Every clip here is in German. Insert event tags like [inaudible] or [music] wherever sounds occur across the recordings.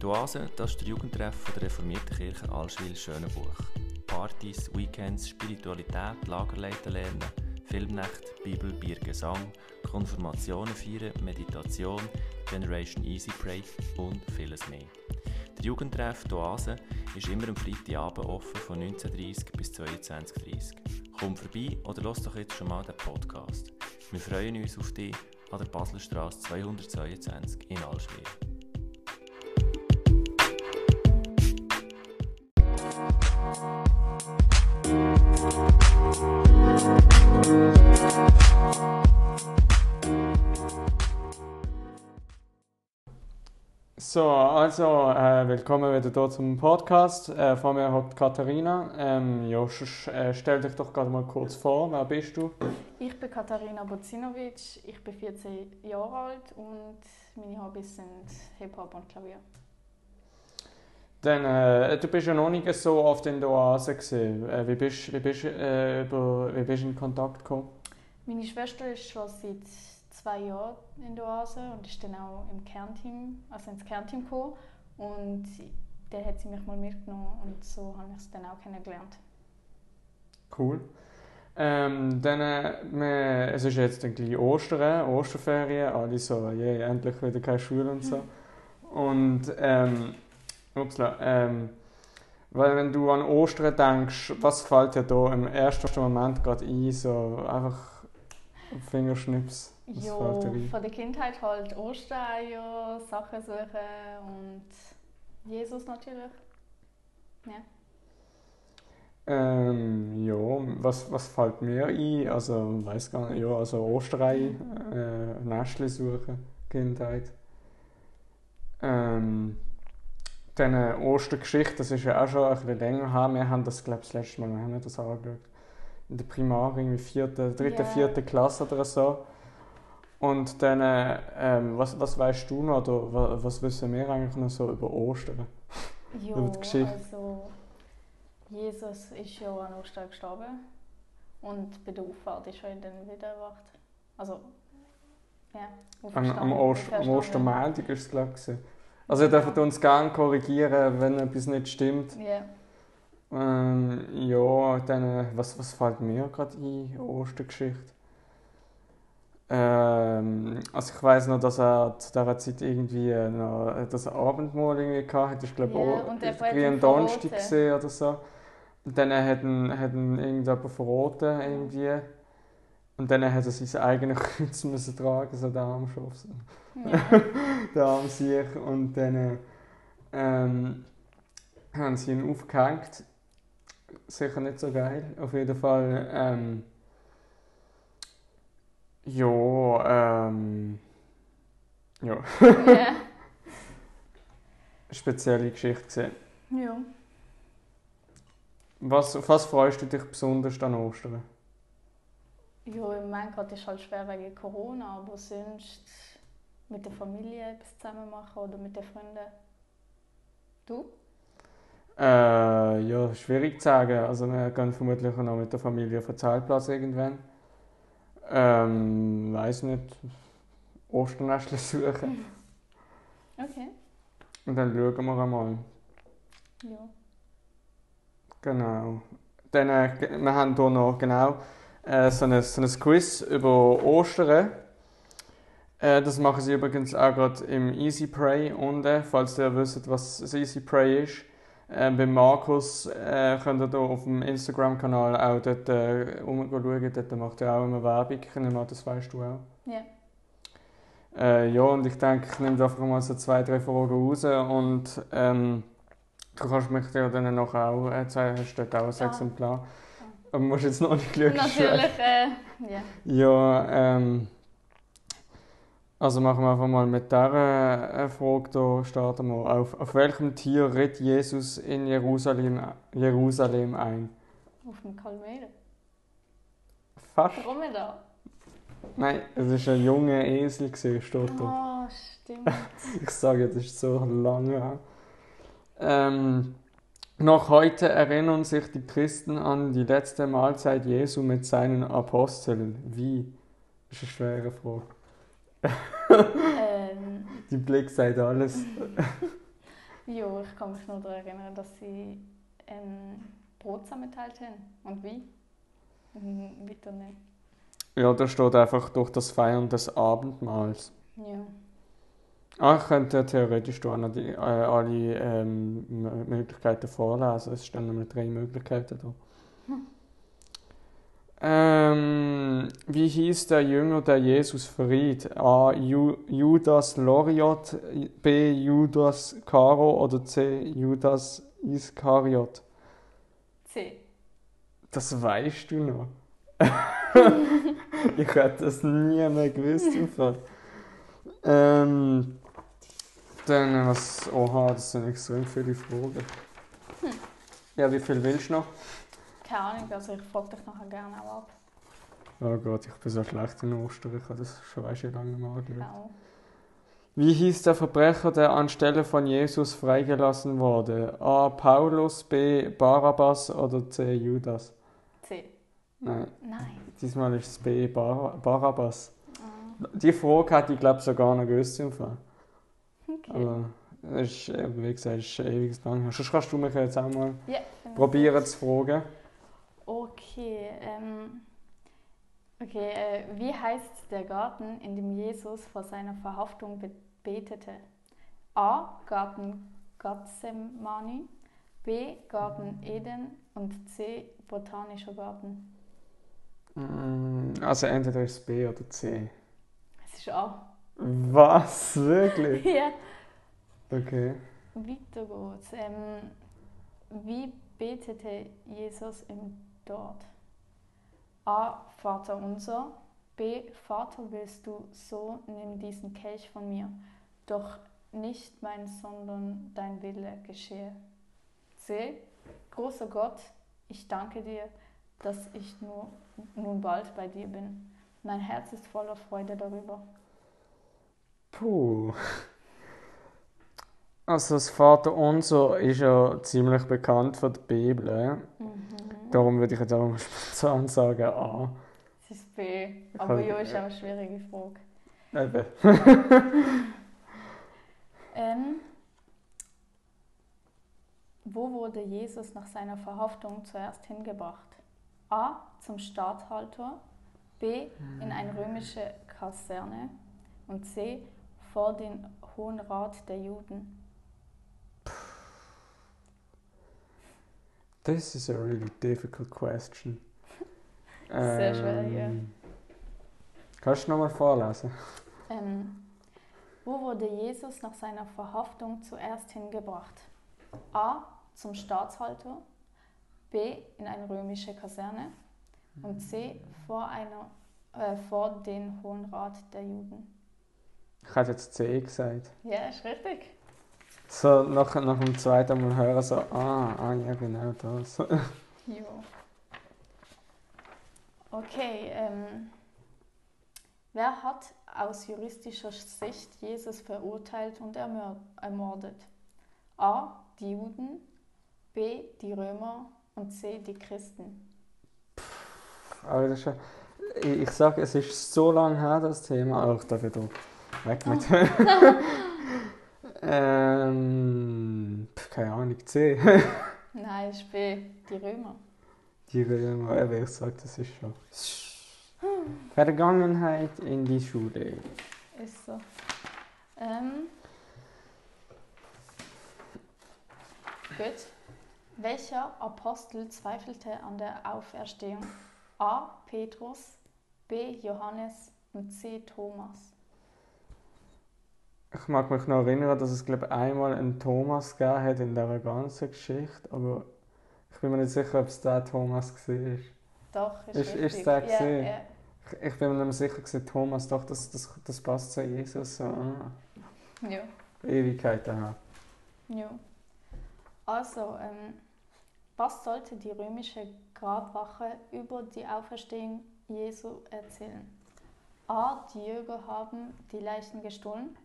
Die Oase, das ist der Jugendtreff der reformierten Kirche Allschwil-Schönenbuch. Partys, Weekends, Spiritualität, Lagerleiten lernen, Filmnacht, Bibel, Bier, Gesang, Konfirmationen feiern, Meditation, Generation Easy Pray und vieles mehr. Der Jugendtreff die Oase ist immer am Freitagabend offen von 19.30 bis 22.30 Komm vorbei oder lass doch jetzt schon mal den Podcast. Wir freuen uns auf dich an der Baselstraße 222 in Allschwil. Also äh, willkommen wieder hier zum Podcast. Äh, vor mir hockt Katharina. Ähm, ja, äh, stell dich doch gerade mal kurz vor. Wer bist du? Ich bin Katharina Bocinovic. Ich bin 14 Jahre alt und meine Hobbys sind Hip-Hop und Klavier. Dann, äh, du bist ja noch nicht so oft in der Oase gesehen. Äh, wie bist, wie bist, äh, über, wie bist du in Kontakt gekommen? Meine Schwester ist schon seit zwei Jahren in der Oase und ist dann auch im Kernteam, also ins Kernteam gekommen. Und dann hat sie mich mal mitgenommen und so habe ich es dann auch kennengelernt. Cool. Ähm, dann, äh, es ist jetzt ein Ostern, Osterferien, alle so, yeah, endlich wieder keine Schule und so. Und, ähm, upsla, ähm, weil wenn du an Ostern denkst, was fällt dir da im ersten Moment gerade ein, so einfach Fingerschnips? Was ja, von der Kindheit halt Ostereier, Sachen suchen und Jesus natürlich. Ja. Ähm, ja, was, was fällt mir ein? Also, weiß gar nicht, ja, also Osterei, äh, Nestli suchen, Kindheit. Ähm, dann Ostergeschichte, das ist ja auch schon ein bisschen länger her. Wir haben das, glaube ich, das letzte Mal, wir haben das angeschaut. In der Primar, irgendwie vierte, dritte, yeah. vierte Klasse oder so. Und dann, ähm, was, was weißt du noch, oder was wissen wir eigentlich noch so über Ostern? Ja, [laughs] über die Geschichte? also Jesus ist ja an Ostern gestorben und bei der Auffahrt ist er dann wieder erwacht. Also, ja, Am, am, Ost, am Ostermontag war es, glaube ich. Also ihr dürft uns gerne korrigieren, wenn etwas nicht stimmt. Yeah. Ähm, ja, dann, was, was fällt mir gerade ein, Ostergeschichte? Ähm, also ich weiß noch, dass er zu dieser Zeit irgendwie noch das Abendmahl irgendwie hatte. Ich glaube, yeah, auch ein Donnerstag gesehen oder so. Und dann hat ihn, hat ihn irgendjemand verraten irgendwie. Und dann hat er sein eigenes [laughs] Kreuz müssen tragen, so der Armschuss. Ja. [laughs] der Arm sich. Und dann ähm, haben sie ihn aufgehängt. Sicher nicht so geil. Auf jeden Fall. Ähm, ja, ähm. Ja. Yeah. Spezielle Geschichte gesehen. Ja. Was, auf was freust du dich besonders an Ostern? Ja, im Moment gerade ist halt schwer wegen Corona, aber sonst mit der Familie etwas zusammen machen oder mit den Freunden. Du? Äh, ja, schwierig zu sagen. Also wir gehen vermutlich noch mit der Familie auf den Zeltplatz irgendwann. Ähm, weiß nicht. Osternestchen suchen. Okay. Und dann schauen wir einmal. Ja. Genau. Dann, äh, wir haben hier noch genau äh, so, ein, so ein Quiz über Ostern. Äh, das machen sie übrigens auch gerade im Easy Pray unten, falls ihr wisst, was das Easy Pray ist. Äh, bei Markus äh, könnt ihr hier auf dem Instagram-Kanal auch dort äh, umschauen. Dort macht er auch immer Werbung. Ich nehme das weißt du auch. Ja. Äh, ja, und ich denke, ich nehme einfach mal so zwei, drei Fragen raus und ähm, du kannst mich ja dann noch auch äh, zeigen, hast du dort auch ein ja. Exemplar. Aber musst jetzt noch nicht schauen. Natürlich, äh, ja. Ja, ähm, also machen wir einfach mal mit dieser äh, Frage hier, starten wir. Auf, auf welchem Tier ritt Jesus in Jerusalem, Jerusalem ein? Auf dem Kalmere. Fast. Dromedar. Nein, es war ein junger Esel, steht dort. Oh, stimmt. [laughs] ich sage, das ist so lange. Ähm, noch heute erinnern sich die Christen an die letzte Mahlzeit Jesu mit seinen Aposteln. Wie? Das ist eine schwere Frage ähm, [laughs] Die Blick sagt alles. [laughs] Ja, ich kann mich nur daran erinnern, dass sie ähm, Brot zusammenteilt haben. Und wie? Mhm, weiter nicht. Ja, da steht einfach durch das Feiern des Abendmahls. Ja. Ah, ich könnte theoretisch auch noch die, äh, alle ähm, Möglichkeiten vorlesen. Es stehen nämlich drei Möglichkeiten da. Hm. Ähm, wie hieß der Jünger, der Jesus verriet? A. Ju Judas Loriot, B. Judas Caro oder C. Judas Iskariot? C. Das weißt du noch. [laughs] ich hätte das nie mehr gewusst. ähm, dann was. Oha, das sind extrem viele Fragen. Hm. Ja, wie viel willst du noch? Keine Ahnung, also ich frage dich nachher gerne auch ab. Oh Gott, ich bin so schlecht in Ostern, ich habe das schon weißt, lange mal angeschaut. Genau. Wie hieß der Verbrecher, der anstelle von Jesus freigelassen wurde? A. Paulus, B. Barabbas oder C. Judas? C. Nein. Nein. Diesmal ist es B. Bar Barabbas. Oh. Die Frage hätte ich glaube sogar noch gewusst im Fall. Okay. Aber es ist, wie gesagt, es ist ewig lang. Sonst kannst du mich jetzt auch mal ja, probieren zu fragen. Okay, ähm, okay äh, wie heißt der Garten, in dem Jesus vor seiner Verhaftung betete? A. Garten Gethsemane, B. Garten Eden und C. Botanischer Garten. Mm, also entweder ist es B oder C. Es ist A. Was? Wirklich? [laughs] ja. Okay. Weiter geht's. Ähm, wie betete Jesus im dort. A. Vater unser. B. Vater willst du, so nimm diesen Kelch von mir. Doch nicht mein, sondern dein Wille geschehe. C. Großer Gott, ich danke dir, dass ich nur, nun bald bei dir bin. Mein Herz ist voller Freude darüber. Puh. Also das Vater Unser ist ja ziemlich bekannt für die Bibel. Mhm. Darum würde ich jetzt auch [laughs] spontan sagen A. Es ist B. Aber ja, ist auch eine schwierige Frage. Eben. [laughs] ähm, wo wurde Jesus nach seiner Verhaftung zuerst hingebracht? A. Zum Statthalter. B. In eine römische Kaserne. Und C. Vor den Hohen Rat der Juden. This is a really difficult question. [laughs] Sehr schwer, ja. Ähm, kannst du nochmal vorlesen? Ähm, wo wurde Jesus nach seiner Verhaftung zuerst hingebracht? A. Zum Staatshalter, B. in eine römische Kaserne und C. vor, einer, äh, vor den Hohen Rat der Juden. Ich hätte jetzt C gesagt. Ja, ist richtig. So nach, nach dem zweiten Mal hören, so, ah, ah ja, genau das. [laughs] ja. Okay, ähm, wer hat aus juristischer Sicht Jesus verurteilt und ermordet? A. Die Juden, B. Die Römer und C. Die Christen. Aber das ist ja, ich, ich sage, es ist so lange her, das Thema. Ach, da wieder weg mit. [laughs] [laughs] Ähm, keine Ahnung, C. [laughs] Nein, ist B, die Römer. Die Römer, aber ich sage, das ist schon. Vergangenheit in die Schule. Ist so. Ähm, gut. Welcher Apostel zweifelte an der Auferstehung? A. Petrus, B. Johannes und C. Thomas ich mag mich noch erinnern, dass es glaube einmal einen Thomas gegeben hat in dieser ganzen Geschichte, aber ich bin mir nicht sicher, ob es der Thomas war. Doch, ist, ist, ist der ja, ja. Ich, ich, bin mir nicht sicher, gewesen, Thomas, doch, das, das, das passt zu Jesus. So, ah. Ja. Ewigkeiten her. Ja. Also, ähm, was sollte die römische Grabwache über die Auferstehung Jesu erzählen? A. Die Jäger haben die Leichen gestohlen.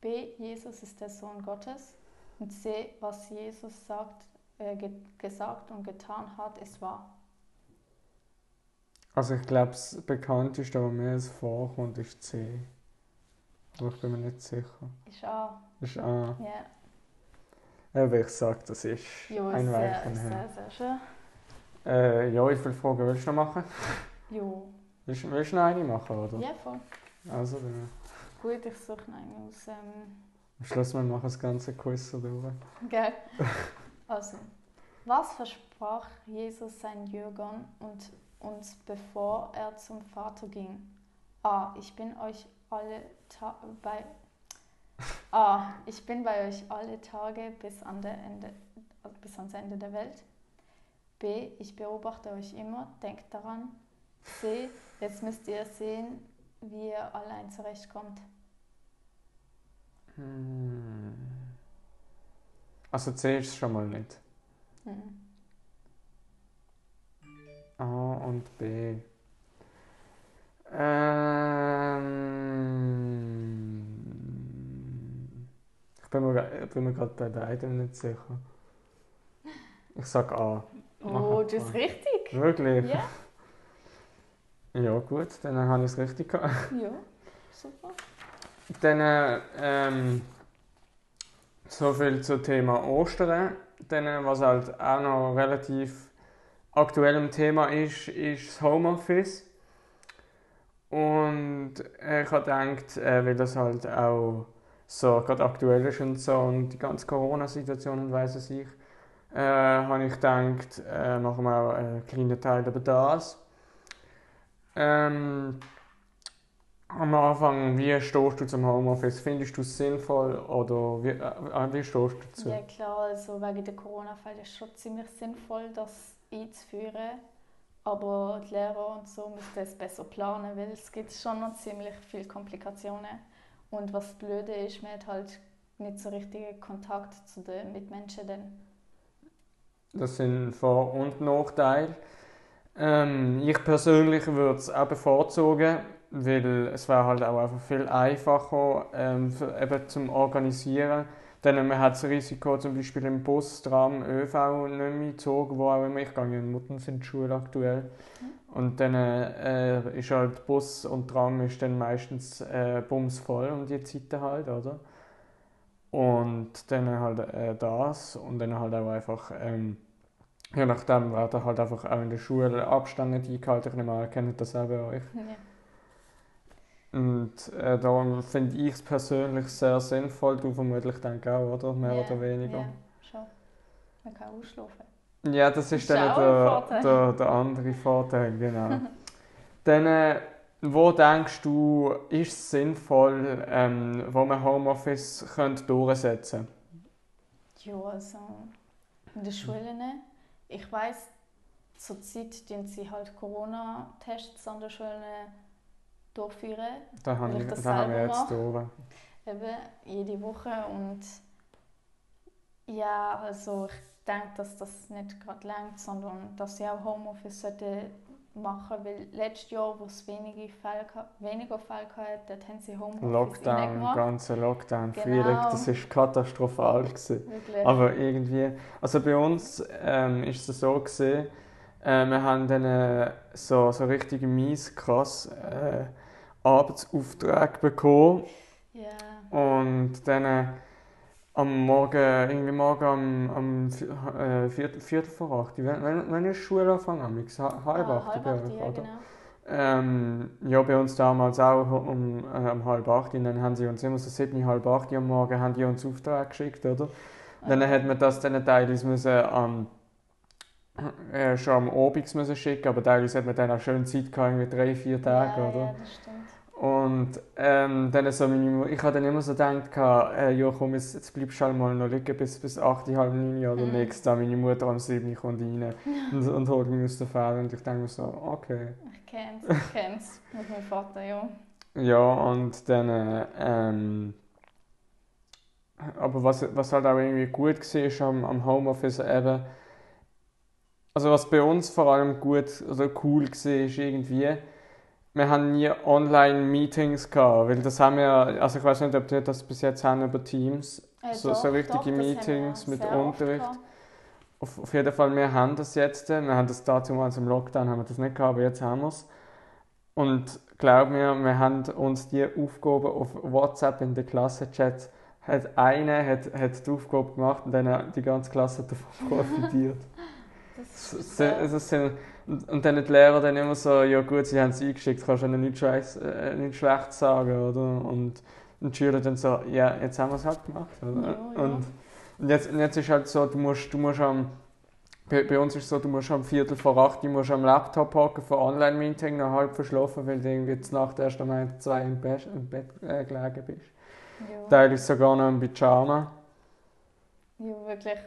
B. Jesus ist der Sohn Gottes. Und C. Was Jesus sagt, äh, ge gesagt und getan hat, ist wahr. Also ich glaube, das bekannteste, was mir vorkommt, ist C. Aber ich bin mir nicht sicher. Ist A. Ist A. Ja. Aber ich sage, das ist jo, ein Weilchen her. Sehr, sehr schön. Äh, ja, wie viele Fragen willst du noch machen? Jo. Willst, willst du noch eine machen, oder? Ja, voll. Also dann. Gut, ich suche noch eine aus. Ähm... Am Schluss wir machen das ganze Quiz durch. Gell? [laughs] Also, was versprach Jesus seinen Jüngern und uns, bevor er zum Vater ging? A. Ich bin euch alle Ta bei A. Ich bin bei euch alle Tage bis, an der Ende, bis ans Ende der Welt. B. Ich beobachte euch immer, denkt daran. C. Jetzt müsst ihr sehen, wie ihr allein zurechtkommt. Hm. Also C ist es schon mal nicht. Mhm. A und B. Ähm, ich bin mir, bin mir gerade bei beiden nicht sicher. Ich sag A. Oh, das ist richtig. Wirklich? Ja. Ja, gut, dann habe ich es richtig gehabt. Ja, super. Dann ähm, so viel zum Thema Ostern. Dann, was halt auch noch relativ aktuell im Thema ist, ist das Homeoffice. Und ich habe gedacht, äh, weil das halt auch so gerade aktuell ist und so und die ganze Corona-Situation und weiss es ich, äh, habe ich gedacht, äh, machen wir auch einen kleinen Teil über das. Ähm, am Anfang, wie stehst du zum Homeoffice? Findest du es sinnvoll oder wie, äh, wie stehst du dazu? Ja klar, also wegen der Corona-Fälle ist es schon ziemlich sinnvoll, das einzuführen. Aber die Lehrer und so müssen es besser planen, weil es gibt schon noch ziemlich viele Komplikationen. Und was blöde ist, man hat halt nicht so richtigen Kontakt zu den Mitmenschen. Dann. Das sind Vor- und Nachteile. Ähm, ich persönlich würde es auch bevorzugen, weil es wäre halt auch einfach viel einfacher ähm, für, eben zum Organisieren. Dann man hat das Risiko zum Beispiel im Bus, Tram, ÖV nicht mehr gezogen, wo auch immer ich gehe in Muttern sind die Schule aktuell. Mhm. Und dann äh, ist halt Bus und Tram ist dann meistens äh, bumsvoll um die Zeiten halt, oder? Und dann halt äh, das und dann halt auch einfach ähm, je nachdem werden halt einfach auch in der Schule Abstände eingehalten. Ich nehme an, kennt das auch bei euch. Ja. Und äh, darum finde ich es persönlich sehr sinnvoll. Du vermutlich dann auch, oder? Mehr ja, oder weniger. Ja, schon. Man kann ausschlafen. Ja, das ist, das ist dann der, der, der, andere Vorteil, genau. [laughs] dann, äh, wo denkst du, ist es sinnvoll, ähm, wo man Homeoffice könnte durchsetzen könnte? Ja, also in den Schulen. Ich weiß, zurzeit tun sie halt Corona-Tests an der Schule durchführen. Da, habe ich, da haben wir jetzt durch. Eben, jede Woche und ja, also ich denke, dass das nicht gerade längt, sondern dass sie auch Homeoffice machen weil letztes Jahr, wo es wenige Fälle, weniger Fälle hatten, dort haben sie Homeoffice Lockdown, ganze Lockdown, genau. das war katastrophal. Aber irgendwie, also bei uns ähm, ist es so gewesen, äh, wir haben dann äh, so, so richtig mies krass äh, Arbeitsauftrag bekommen. Yeah. Und dann äh, am Morgen, irgendwie morgen am, am äh, Viertel, Viertel vor acht. Wenn, wenn, wenn ist Schule anfangen, halb acht, halb acht ja, genau. Ähm, ja, bei uns damals auch um, äh, um halb acht. Und dann haben sie uns immer so sieben, halb acht am Morgen haben die uns Auftrag geschickt, oder? Okay. Dann hat man das dann teilweise müssen, ähm, äh, schon am Abend müssen schicken, aber teilweise hat man dann auch schön Zeit gehabt, irgendwie drei, vier Tage, ja, oder? Ja. Und ähm, dann so meine, ich habe dann immer so gedacht, äh, ja komm, jetzt, jetzt bleibst du halt mal noch liegen bis, bis 8, halb 9 oder mhm. nächstes Tag. Meine Mutter am 7 kommt rein [laughs] und, und holt mich aus der Ferne und ich denke mir so, okay. Ich kenn's, ich kenn's, mit meinem Vater, ja. Ja, und dann, äh, ähm, aber was, was halt auch irgendwie gut war am, am Homeoffice eben, also was bei uns vor allem gut oder cool war, ist irgendwie, wir haben nie Online-Meetings gehabt, weil das haben wir, also ich weiß nicht, ob wir das bis jetzt haben über Teams, äh, so, doch, so richtige doch, Meetings mit Unterricht. Auf, auf, jeden Fall, wir haben das jetzt, wir haben das dazu mal im Lockdown haben wir das nicht gehabt, aber jetzt haben wir es. Und glaub mir, wir haben uns die Aufgaben auf WhatsApp in den Klassenchat hat einer hat, hat die Aufgabe gemacht und dann die ganze Klasse davon [laughs] profitiert. das ist so, sind, und, und dann die Lehrer dann immer so, ja gut, sie haben es eingeschickt, kannst du ihnen nichts, äh, nichts schlecht sagen, oder? Und, und die Schüler dann so, ja, jetzt haben wir es halt gemacht, oder? Ja. Und, und jetzt, und jetzt ist halt so, du musst, du musst am, bei, bei uns ist es so, du musst am Viertel vor acht, du musst am Laptop hocken für Online-Meeting, noch halb verschlafen, weil du irgendwie jetzt Nacht erst um zwei im Bett, im Bett äh, gelegen bist. Ja. Teilweise sogar noch im Pyjama. Ja, wirklich.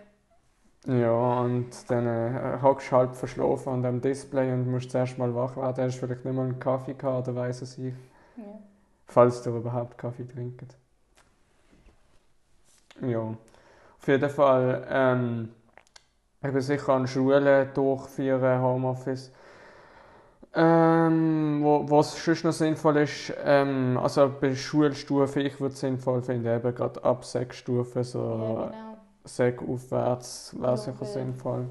Ja, und dann äh, hockst du halb verschlafen an dem Display und musst zuerst mal wach werden. Hast vielleicht nicht mal einen Kaffee gehabt oder weiss es ich. Ja. Falls du überhaupt Kaffee trinkst. Ja. Auf jeden Fall, ähm, ich bin sicher an Schulen durchführen, Homeoffice. Ähm, wo, was sonst noch sinnvoll ist, ähm, also bei Schulstufe, ich würde es sinnvoll finden, eben gerade ab sechs Stufen, so ja, genau. Sechs aufwärts wäre sicher sinnvoll.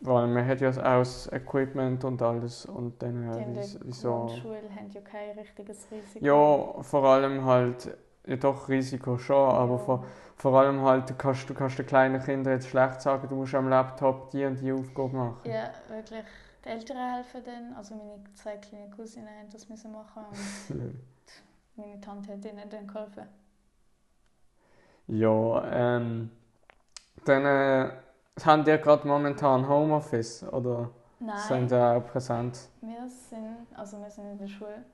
Weil man hat ja auch das Equipment und alles und dann äh, wie, wieso... Die Schule haben ja kein richtiges Risiko. Ja, vor allem halt, ja doch Risiko schon, ja. aber vor, vor allem halt, du kannst, du kannst den kleinen Kindern jetzt schlecht sagen, du musst am Laptop die und die Aufgabe machen. Ja, wirklich. Die Eltern helfen dann, also meine zwei kleinen Cousinen haben das müssen machen [laughs] meine Tante hat ihnen dann geholfen. Ja, ähm, dann äh, haben die gerade momentan Homeoffice oder Nein. sind die auch präsent? Wir sind, also wir sind in der Schule.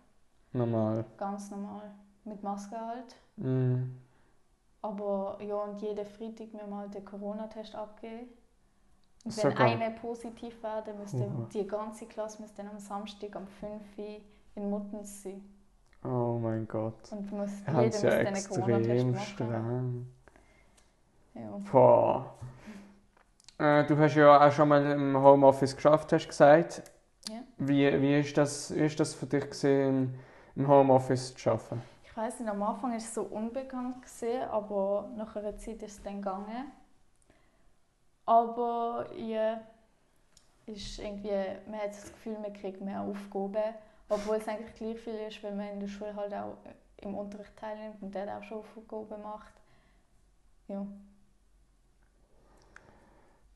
Normal. Ganz normal. Mit Maske halt. Mm. Aber ja, und jeden Freitag müssen wir mal den Corona-Test abgeben. Und wenn Sogar. einer positiv wäre, müsste uh. die ganze Klasse müsste dann am Samstag um 5 Uhr in Muttens sein. Oh mein Gott. Und muss, jeder muss ja dann einen Corona-Test machen. streng. Ja. Boah. Äh, du hast ja auch schon mal im Homeoffice geschafft, hast du gesagt. Ja. Wie, wie, ist das, wie ist das für dich gesehen, im Homeoffice zu arbeiten? Ich weiß nicht, am Anfang war es so unbekannt, gewesen, aber nach einer Zeit ist es dann gegangen. Aber ja, ist irgendwie, man hat das Gefühl, man kriegt mehr Aufgaben, obwohl es eigentlich gleich viel ist, wenn man in der Schule halt auch im Unterricht teilnimmt und dort auch schon Aufgaben macht. Ja.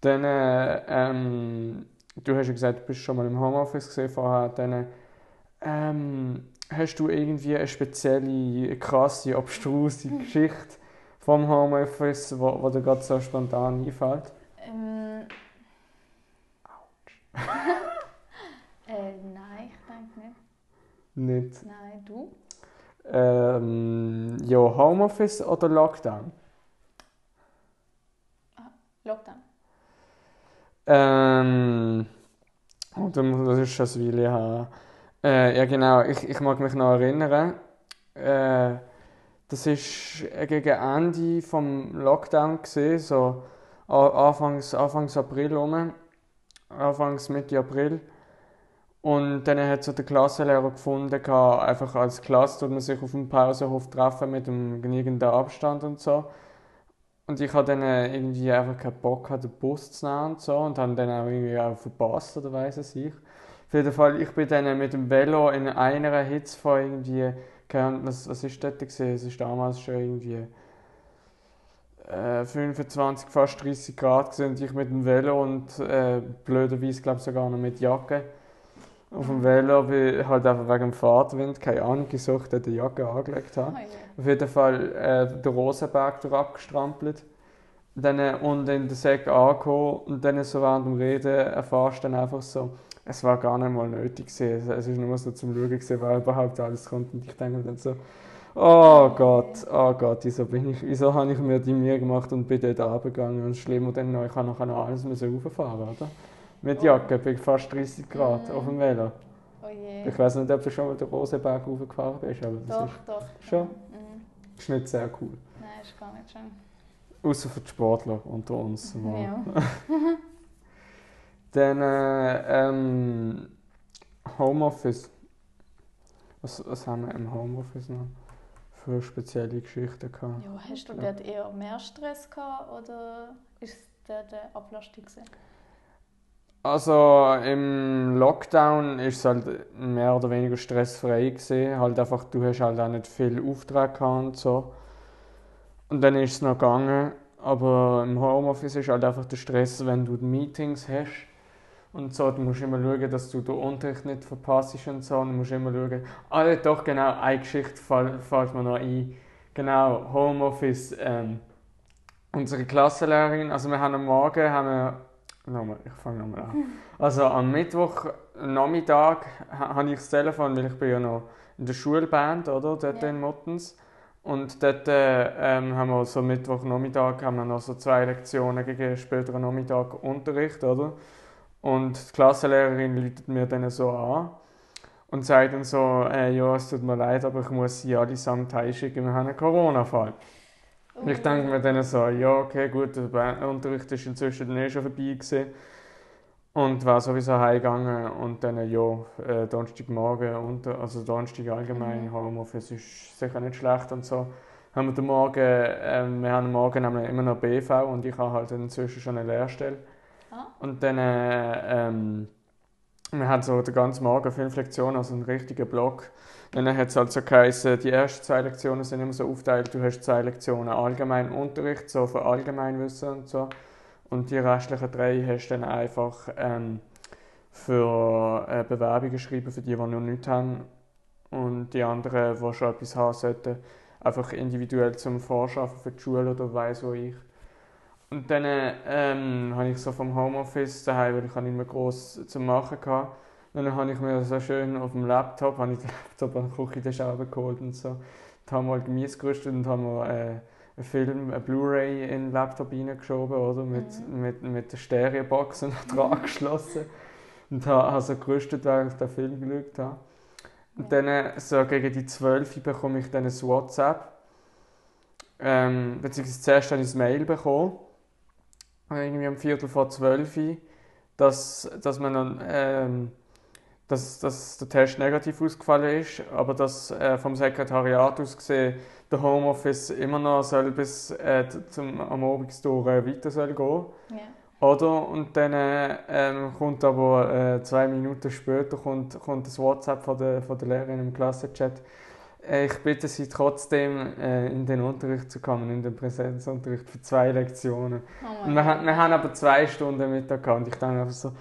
Dann, äh, ähm, du hast ja gesagt, du bist schon mal im Homeoffice gesehen vorher. Dann, ähm, hast du irgendwie eine spezielle, krasse, abstruse Geschichte vom Homeoffice, wo, wo dir gerade so spontan einfällt? Ähm. Autsch. [laughs] äh, nein, ich denke nicht. Nicht? Nein, du? Ähm, ja, Homeoffice oder Lockdown? Ah, Lockdown. Ähm, oh, das ist schon ein Weile her. Äh, ja genau, ich, ich mag mich noch erinnern. Äh, das war gegen Ende des Lockdown gesehen, so Anfangs, Anfangs April rum, Anfangs Mitte April. Und dann hat so der Klassenlehrer gefunden, einfach als Klasse tut man sich auf dem Pausenhof treffen mit einem genügenden Abstand und so. Und ich hatte dann äh, irgendwie einfach keinen Bock, den Bus zu nehmen und so und habe dann auch irgendwie auch verpasst oder weiss es ich. Auf jeden Fall, ich bin dann mit dem Velo in einer Hitze von irgendwie, was, was ist dort gewesen? Es ist damals schon irgendwie äh, 25, fast 30 Grad gewesen, und ich mit dem Velo und äh, blöderweise glaube ich sogar noch mit Jacke auf dem Velo, weil halt einfach wegen dem Fahrtwind keine Ahnung gesucht, die Jacke angelegt habe. Oh. Auf jeden Fall äh, den Rosenberg abgestrampelt. Dann, äh, und in den Säck angekommen und dann so während dem Reden erfährst du dann einfach so, es war gar nicht mal nötig gewesen. Es war nur so zum Schauen gewesen, wer überhaupt alles kommt. Und ich denke mir dann so, oh Gott, oh Gott, wieso, bin ich, wieso habe ich mir die Mühe gemacht und bin dort runtergegangen und schlimm und dann noch, ich habe noch alles rauffahren, oder? Mit oh. Jacke bei fast 30 Grad mm. auf dem Velo. Oh je. Ich weiß nicht, ob du schon mal den Rosenberg hochgefahren bist, aber das doch, ist doch. schon. Mm. ist nicht sehr cool. Nein, ist gar nicht schön. Außer für die Sportler unter uns. Ja. [laughs] Dann äh, ähm, Homeoffice. Was, was haben wir im Homeoffice noch für spezielle Geschichten gehabt? Ja, hast du dort eher mehr Stress gehabt oder ist es dort eine Ablastung? Gewesen? Also im Lockdown ist es halt mehr oder weniger stressfrei gesehen. Halt einfach, du hast halt auch nicht viel Auftrag gehabt und so. Und dann ist es noch gegangen. Aber im Homeoffice ist halt einfach der Stress, wenn du Meetings hast und so. Du musst immer schauen, dass du den Unterricht nicht verpasst und so. Du musst immer schauen. Ah, doch, genau, eine Geschichte fällt mir noch ein. Genau, Homeoffice. Ähm, unsere Klassenlehrerin, also wir haben am Morgen, haben wir, nochmal, ich fange nochmal an. Also am Mittwoch Nachmittag habe ich das Telefon, weil ich bin ja noch in der Schulband, oder, dort ja. in Mottens. Und dort äh, ähm, haben wir so Mittwochnachmittag haben wir noch so zwei Lektionen gegen späteren Nachmittag Unterricht, oder? Und die Klassenlehrerin läutet mir dann so an und sagt dann so, äh, ja, es tut mir leid, aber ich muss sie allesamt heimschicken, wir haben einen Corona-Fall. Oh. Ich denke mir dann so, ja, okay, gut, der Unterricht ist inzwischen dann eh schon vorbei gewesen. Und war sowieso heimgegangen und dann, ja, äh, Donnerstagmorgen, unter, also Donnerstag allgemein, mhm. Homeoffice ist sicher nicht schlecht und so. Haben wir den Morgen, äh, wir haben Morgen immer noch BV und ich habe halt inzwischen schon eine Lehrstelle. Ah. Und dann, äh, ähm, wir haben so den ganzen Morgen fünf Lektionen, also einen richtigen Block. Dann hat es halt so geheißen, die ersten zwei Lektionen sind immer so aufgeteilt, du hast zwei Lektionen allgemein Unterricht, so für Allgemeinwissen und so. Und die restlichen drei hast du dann einfach ähm, für äh, Bewerbungen geschrieben, für die, die noch nichts haben. Und die anderen, die schon etwas haben sollten, einfach individuell zum Vorschaffen für die Schule oder weiss wo ich. Und dann ähm, habe ich so vom Homeoffice daheim, weil ich nicht mehr groß zu machen hatte. dann habe ich mir so schön auf dem Laptop, habe ich den Laptop an der Küche geholt und so. Da haben wir Gemüse gerüstet und haben wir, äh, einen Film, eine Blu-ray in den Laptop reingeschoben, oder? Mit, mhm. mit, mit der Stereobox [laughs] noch dran angeschlossen. Und habe also gerüstet, während ich den Film geschaut habe. Und dann, äh, so gegen die 12 bekomme ich dann ein WhatsApp. Ähm, beziehungsweise zuerst habe ich ein Mail bekommen, irgendwie um Viertel vor 12 dass, dass man dann, ähm, dass, dass der Test negativ ausgefallen ist, aber dass äh, vom Sekretariat aus gesehen der Homeoffice immer noch soll bis äh, zum, am Abendstour äh, weiter soll gehen yeah. Oder? Und dann äh, kommt aber äh, zwei Minuten später kommt, kommt das WhatsApp von der, von der Lehrerin im Klassenchat. Äh, ich bitte Sie trotzdem äh, in den Unterricht zu kommen, in den Präsenzunterricht für zwei Lektionen. Oh und wir, wir haben aber zwei Stunden Mittag gehabt und ich dachte einfach so,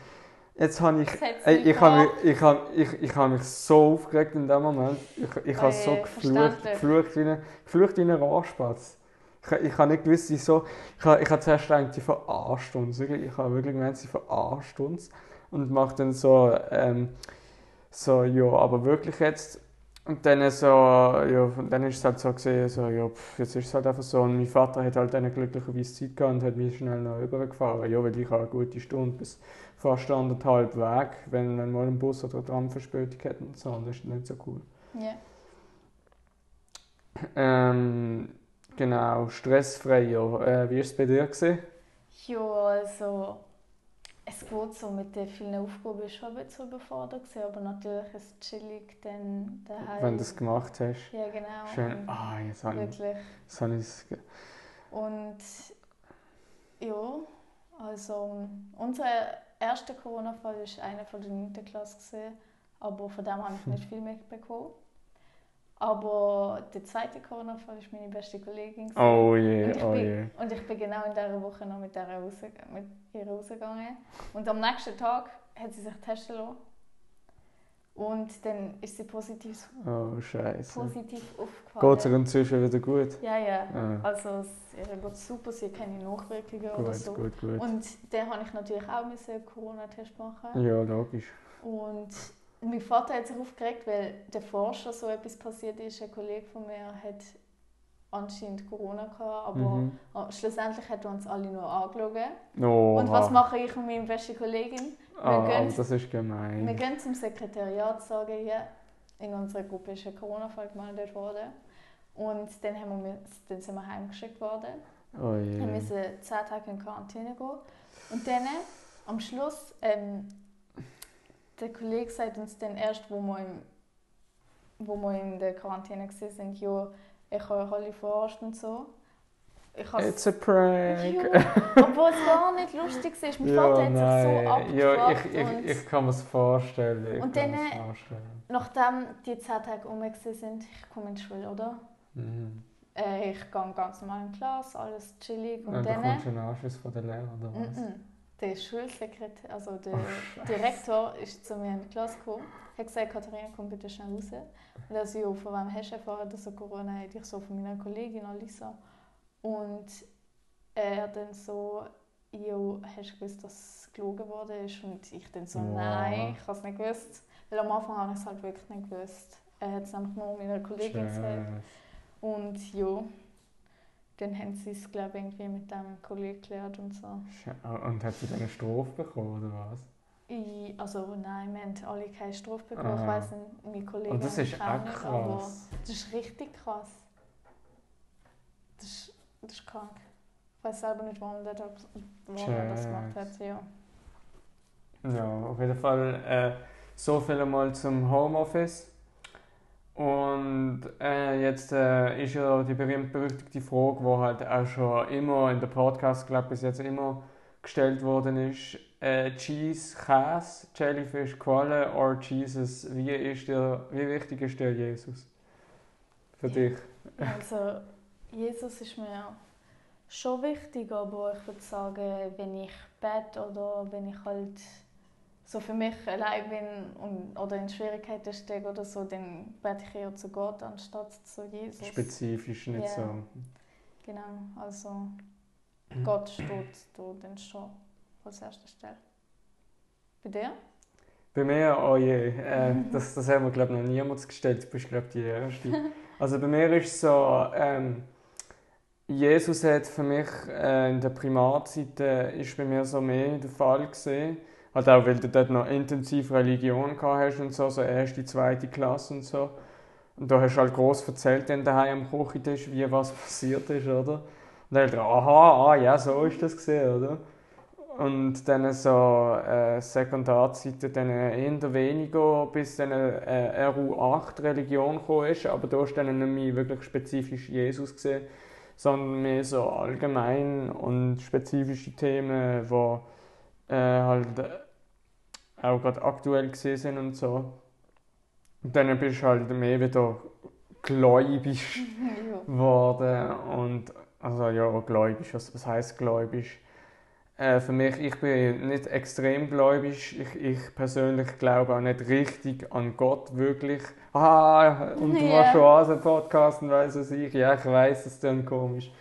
Jetzt habe ich, ey, ich, habe mich, ich, habe, ich, ich habe mich so aufgeregt in dem Moment. Ich, ich habe so geflucht, geflucht wie, ein, geflucht wie ein Rohrspatz. Ich, ich habe nicht gewusst, wieso. Ich habe, ich habe zuerst gedacht, sie verarscht uns. Ich habe wirklich gemeint, sie verarscht uns. Und mache dann so, ähm, so, ja, aber wirklich jetzt. Und dann so, ja, dann ist es halt so gesehen, so, ja, pff, jetzt ist es halt einfach so. Und mein Vater hat halt dann glücklicherweise Zeit gehabt und hat mich schnell noch rübergefahren. Ja, weil ich habe eine gute Stunde bis fast anderthalb Weg, wenn man mal einen Bus oder eine Tramverspätung hat und so. Das ist nicht so cool. Ja. Ähm, genau, stressfreier. Äh, wie war es bei dir? Gewesen? Ja, also es geht so mit den vielen Aufgaben schon ein bisschen überfordert gewesen, aber natürlich ist es chillig dann daheim. Wenn du es gemacht hast. Ja, genau. Schön. Ah, jetzt habe ich es. Und ja, also unser erster Corona-Fall war einer von der 9. Klasse, aber von dem habe ich nicht [laughs] viel mitbekommen. Aber der zweite Corona-Fall war meine beste Kollegin. Oh je, yeah, oh je. Yeah. Und ich bin genau in dieser Woche noch mit, der raus, mit ihr rausgegangen. Und am nächsten Tag hat sie sich testen lassen. Und dann ist sie positiv, oh, Scheiße. positiv aufgefallen. Geht es ihr inzwischen wieder gut? Ja, ja. Ah. Also es geht super, sie hat keine Nachwirkungen gut, oder so. Gut, gut. Und dann habe ich natürlich auch einen Corona-Test machen. Ja, logisch. Und mein Vater hat sich aufgeregt, weil der Forscher so etwas passiert ist. Ein Kollege von mir hat anscheinend Corona gehabt, aber mhm. schlussendlich hat er uns alle nur angeschaut. Oha. Und was mache ich und meine beste Kollegin? Wir ah, gehen, das ist gemein. Wir gehen zum Sekretariat sagen, ja, in unserer Gruppe ist ein Corona-Fall gemeldet worden. Und dann, haben wir, dann sind wir heimgeschickt worden. Oh je. Wir müssen zehn Tage in Quarantäne gehen. Und dann, am Schluss, ähm, der Kollege sagt uns dann erst, wo wir, im, wo wir in der Quarantäne waren, ja, ich habe euch alle verarscht und so. It's a prank. Ja, [laughs] obwohl es gar nicht lustig ist. Mein ja, Vater hat nein. sich so abgefragt. Ja, ich, ich, ich kann mir das vorstellen. Ich und dann, vorstellen. nachdem die 10 Tage um sind, ich komme in die Schule, oder? Mhm. Äh, ich gehe ganz normal in die Klasse, alles chillig. Und, und dann... kommst du einen Anschluss von der Lehrer, oder was? Mm -mm. Der Schulsekretär, also der oh, Direktor ist zu mir in die Klasse gekommen, hat gesagt, Katharina, komm bitte schnell raus. Und er so, von wem hast du erfahren, dass er Corona hat? Ich so, von meiner Kollegin Alisa. Und er dann so, jo, hast du gewusst, dass es gelogen worden ist? Und ich dann so, wow. nein, ich habe es nicht gewusst. Weil am Anfang habe ich es halt wirklich nicht gewusst. Er hat es nämlich nur meiner Kollegin gesagt. Und ja, dann haben sie es, glaube ich, irgendwie mit dem Kollegen geklärt und so. Und hat sie dann eine Strophe bekommen, oder was? Ich, also nein, wir haben alle keine Strophe bekommen. Ah. Ich weiss nicht, meine Kollegen Und das ist auch krass. aber das ist richtig krass. Das ist, das ist krank. Ich weiß selber nicht, warum der, warum er das gemacht hat. Ja. ja, auf jeden Fall äh, so viel einmal zum Homeoffice. Und äh, jetzt äh, ist ja die berühmt-berüchtigte Frage, die halt auch schon immer in der Podcast, glaube bis jetzt immer gestellt worden ist. Äh, Cheese, Käse, Jellyfish, Qualle oder Jesus? Wie, ist der, wie wichtig ist der Jesus für dich? Also, Jesus ist mir schon wichtig, aber ich würde sagen, wenn ich bete oder wenn ich halt so für mich allein bin und, oder in Schwierigkeiten stecke oder so, dann bete ich eher zu Gott anstatt zu Jesus. Spezifisch nicht yeah. so. Genau, also Gott steht da dann schon als erster Stelle. Bei dir? Bei mir, oh je, äh, das, das haben wir glaube noch niemals gestellt, du bist glaube die Erste. Also bei mir ist es so, ähm, Jesus hat für mich äh, in der Primarzeit äh, ist bei mir so mehr der Fall gesehen Halt auch, weil du dort noch intensiv Religion hast und so, so erste, zweite Klasse und so. Und da hast du halt gross erzählt dann daheim am Küchentisch, wie was [laughs] passiert ist, oder? Und dann halt, aha, ah, ja, so ist das gesehen, oder? Und dann so äh, Sekundarzeiten dann eher weniger, bis dann äh, RU8 Religion gekommen ist, aber da ist dann nicht mehr wirklich spezifisch Jesus gesehen, sondern mehr so allgemein und spezifische Themen, die äh, halt äh, auch gerade aktuell gesehen sind und so. Und dann bist du halt mehr wieder gläubig [laughs] geworden. Und, also ja, gläubig, was, was heisst gläubig? Äh, für mich, ich bin nicht extrem gläubig. Ich, ich persönlich glaube auch nicht richtig an Gott, wirklich. Ah, und du yeah. machst schon einen Podcast und weiss was ich. Ja, ich weiß, das ist dann komisch.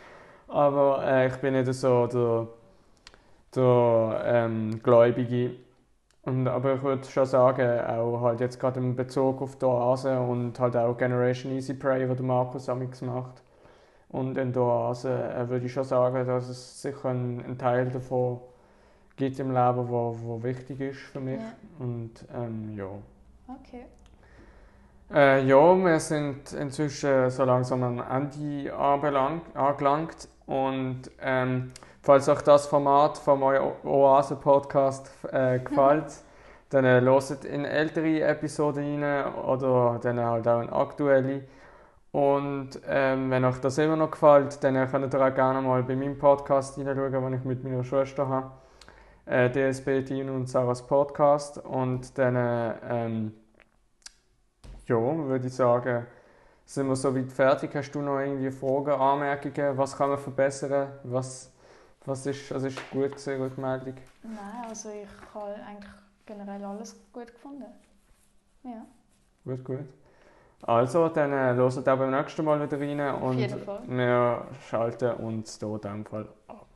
Aber äh, ich bin nicht so der der ähm, Gläubige. Und, aber ich würde schon sagen, auch halt jetzt gerade in Bezug auf die Oase und halt auch Generation Easy Pray, was der Markus Amix macht. Und in der Oase äh, würde ich schon sagen, dass es sicher ein, ein Teil davon gibt im Leben, wo, wo wichtig ist für mich. Ja. Und ähm, ja. Okay. Äh, ja, wir sind inzwischen so langsam am Ende angelangt und ähm, Falls euch das Format vom Oase-Podcast äh, [laughs] gefällt, dann äh, hört in ältere Episoden rein oder dann halt auch in aktuelle. Und ähm, wenn euch das immer noch gefällt, dann könnt ihr auch gerne mal bei meinem Podcast hineinschauen, den ich mit meiner Schwester habe. Äh, DSB Tino und Sarahs Podcast. Und dann, äh, ähm, ja, würde ich sagen, sind wir soweit fertig. Hast du noch irgendwie Fragen, Anmerkungen? Was kann man verbessern? Was was ist, also ist gut gewesen, Rückmeldung? Nein, also ich habe eigentlich generell alles gut gefunden. Ja. Gut, gut. Also, dann äh, hören wir beim nächsten Mal wieder rein und wir schalten uns hier in dem Fall ab.